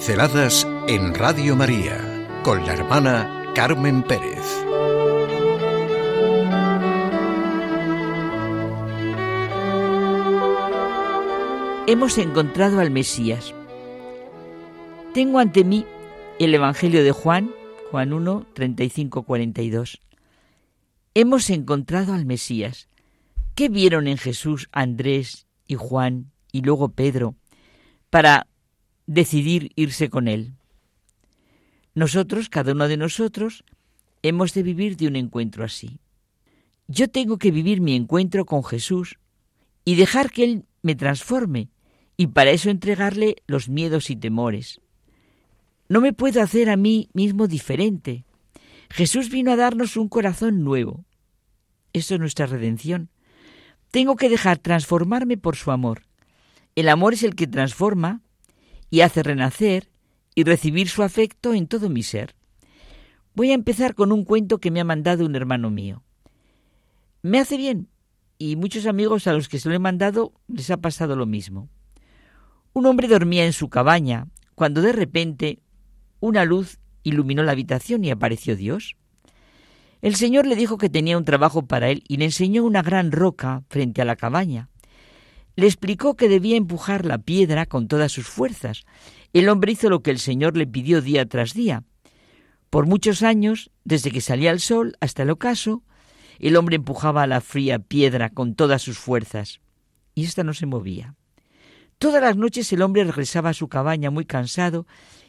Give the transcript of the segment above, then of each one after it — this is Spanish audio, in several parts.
Pinceladas en Radio María con la hermana Carmen Pérez. Hemos encontrado al Mesías. Tengo ante mí el Evangelio de Juan, Juan 1, 35, 42. Hemos encontrado al Mesías. ¿Qué vieron en Jesús Andrés y Juan y luego Pedro para decidir irse con Él. Nosotros, cada uno de nosotros, hemos de vivir de un encuentro así. Yo tengo que vivir mi encuentro con Jesús y dejar que Él me transforme y para eso entregarle los miedos y temores. No me puedo hacer a mí mismo diferente. Jesús vino a darnos un corazón nuevo. Eso es nuestra redención. Tengo que dejar transformarme por su amor. El amor es el que transforma y hace renacer y recibir su afecto en todo mi ser. Voy a empezar con un cuento que me ha mandado un hermano mío. Me hace bien y muchos amigos a los que se lo he mandado les ha pasado lo mismo. Un hombre dormía en su cabaña cuando de repente una luz iluminó la habitación y apareció Dios. El Señor le dijo que tenía un trabajo para él y le enseñó una gran roca frente a la cabaña. Le explicó que debía empujar la piedra con todas sus fuerzas. El hombre hizo lo que el Señor le pidió día tras día. Por muchos años, desde que salía el sol hasta el ocaso, el hombre empujaba la fría piedra con todas sus fuerzas, y ésta no se movía. Todas las noches el hombre regresaba a su cabaña muy cansado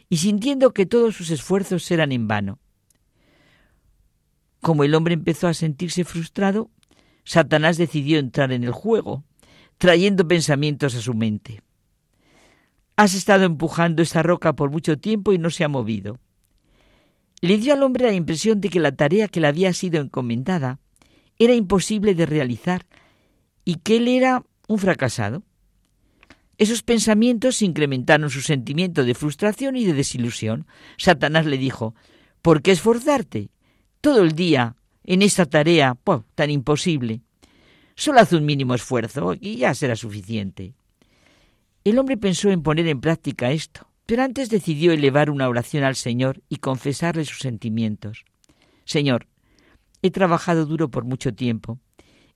y sintiendo que todos sus esfuerzos eran en vano. Como el hombre empezó a sentirse frustrado, Satanás decidió entrar en el juego trayendo pensamientos a su mente. Has estado empujando esa roca por mucho tiempo y no se ha movido. Le dio al hombre la impresión de que la tarea que le había sido encomendada era imposible de realizar y que él era un fracasado. Esos pensamientos incrementaron su sentimiento de frustración y de desilusión. Satanás le dijo, ¿por qué esforzarte todo el día en esta tarea tan imposible? Solo haz un mínimo esfuerzo y ya será suficiente. El hombre pensó en poner en práctica esto, pero antes decidió elevar una oración al Señor y confesarle sus sentimientos. Señor, he trabajado duro por mucho tiempo.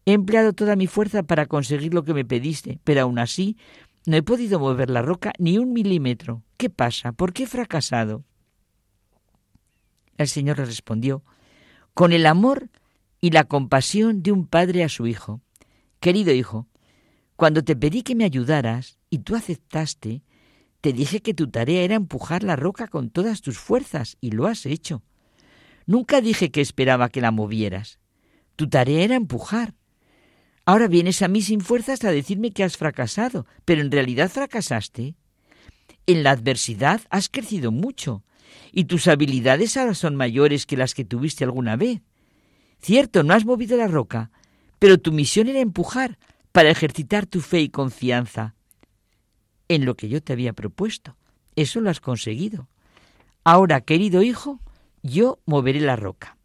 He empleado toda mi fuerza para conseguir lo que me pediste, pero aún así no he podido mover la roca ni un milímetro. ¿Qué pasa? ¿Por qué he fracasado? El Señor le respondió, con el amor y la compasión de un padre a su hijo. Querido hijo, cuando te pedí que me ayudaras y tú aceptaste, te dije que tu tarea era empujar la roca con todas tus fuerzas y lo has hecho. Nunca dije que esperaba que la movieras. Tu tarea era empujar. Ahora vienes a mí sin fuerzas a decirme que has fracasado, pero en realidad fracasaste. En la adversidad has crecido mucho y tus habilidades ahora son mayores que las que tuviste alguna vez. Cierto, no has movido la roca, pero tu misión era empujar para ejercitar tu fe y confianza en lo que yo te había propuesto. Eso lo has conseguido. Ahora, querido hijo, yo moveré la roca.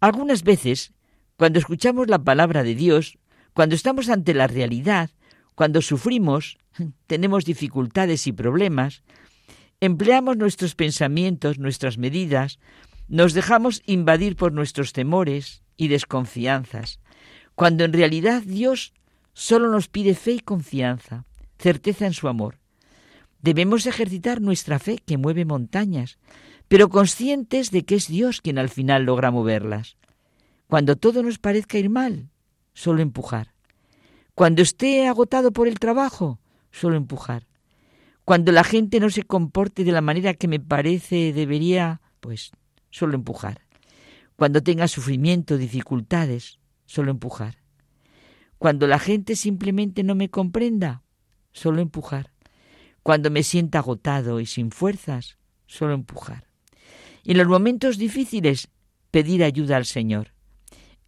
Algunas veces, cuando escuchamos la palabra de Dios, cuando estamos ante la realidad, cuando sufrimos, tenemos dificultades y problemas, empleamos nuestros pensamientos, nuestras medidas, nos dejamos invadir por nuestros temores y desconfianzas, cuando en realidad Dios solo nos pide fe y confianza, certeza en su amor. Debemos ejercitar nuestra fe que mueve montañas, pero conscientes de que es Dios quien al final logra moverlas. Cuando todo nos parezca ir mal, solo empujar. Cuando esté agotado por el trabajo, solo empujar. Cuando la gente no se comporte de la manera que me parece debería, pues solo empujar. Cuando tenga sufrimiento, dificultades, solo empujar. Cuando la gente simplemente no me comprenda, solo empujar. Cuando me sienta agotado y sin fuerzas, solo empujar. En los momentos difíciles, pedir ayuda al Señor,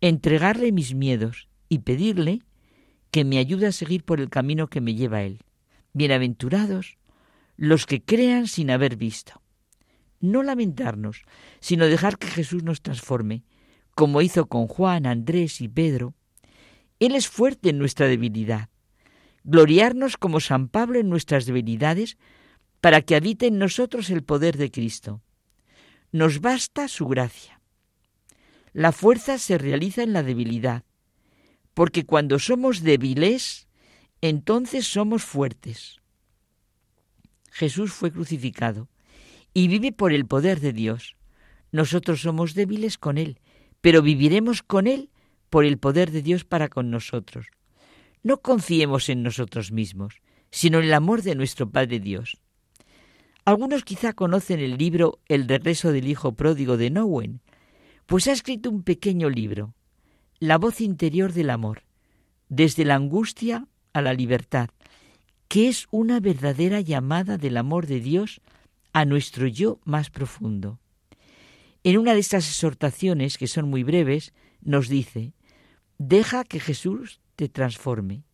entregarle mis miedos y pedirle que me ayude a seguir por el camino que me lleva Él. Bienaventurados los que crean sin haber visto. No lamentarnos, sino dejar que Jesús nos transforme, como hizo con Juan, Andrés y Pedro. Él es fuerte en nuestra debilidad. Gloriarnos como San Pablo en nuestras debilidades para que habite en nosotros el poder de Cristo. Nos basta su gracia. La fuerza se realiza en la debilidad, porque cuando somos débiles, entonces somos fuertes. Jesús fue crucificado y vive por el poder de Dios. Nosotros somos débiles con Él, pero viviremos con Él por el poder de Dios para con nosotros. No confiemos en nosotros mismos, sino en el amor de nuestro Padre Dios. Algunos quizá conocen el libro El regreso del Hijo pródigo de Nowen, pues ha escrito un pequeño libro, La voz interior del amor, desde la angustia a la libertad, que es una verdadera llamada del amor de Dios a nuestro yo más profundo. En una de estas exhortaciones, que son muy breves, nos dice, deja que Jesús te transforme.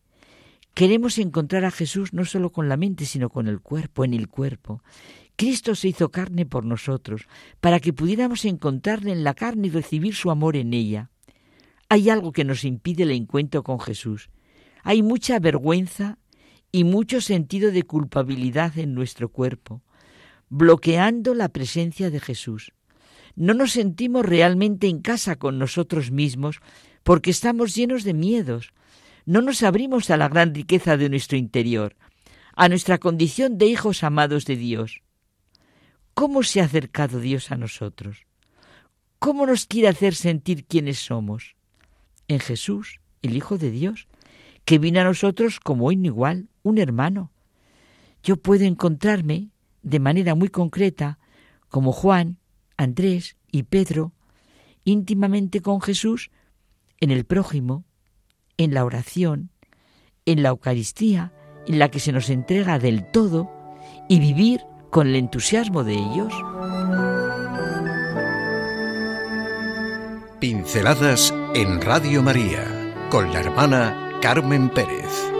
Queremos encontrar a Jesús no solo con la mente, sino con el cuerpo, en el cuerpo. Cristo se hizo carne por nosotros, para que pudiéramos encontrarle en la carne y recibir su amor en ella. Hay algo que nos impide el encuentro con Jesús. Hay mucha vergüenza y mucho sentido de culpabilidad en nuestro cuerpo, bloqueando la presencia de Jesús. No nos sentimos realmente en casa con nosotros mismos porque estamos llenos de miedos. No nos abrimos a la gran riqueza de nuestro interior, a nuestra condición de hijos amados de Dios. ¿Cómo se ha acercado Dios a nosotros? ¿Cómo nos quiere hacer sentir quiénes somos? En Jesús, el Hijo de Dios, que vino a nosotros como un igual, un hermano. Yo puedo encontrarme de manera muy concreta como Juan, Andrés y Pedro, íntimamente con Jesús en el prójimo, en la oración, en la Eucaristía, en la que se nos entrega del todo y vivir con el entusiasmo de ellos. Pinceladas en Radio María con la hermana Carmen Pérez.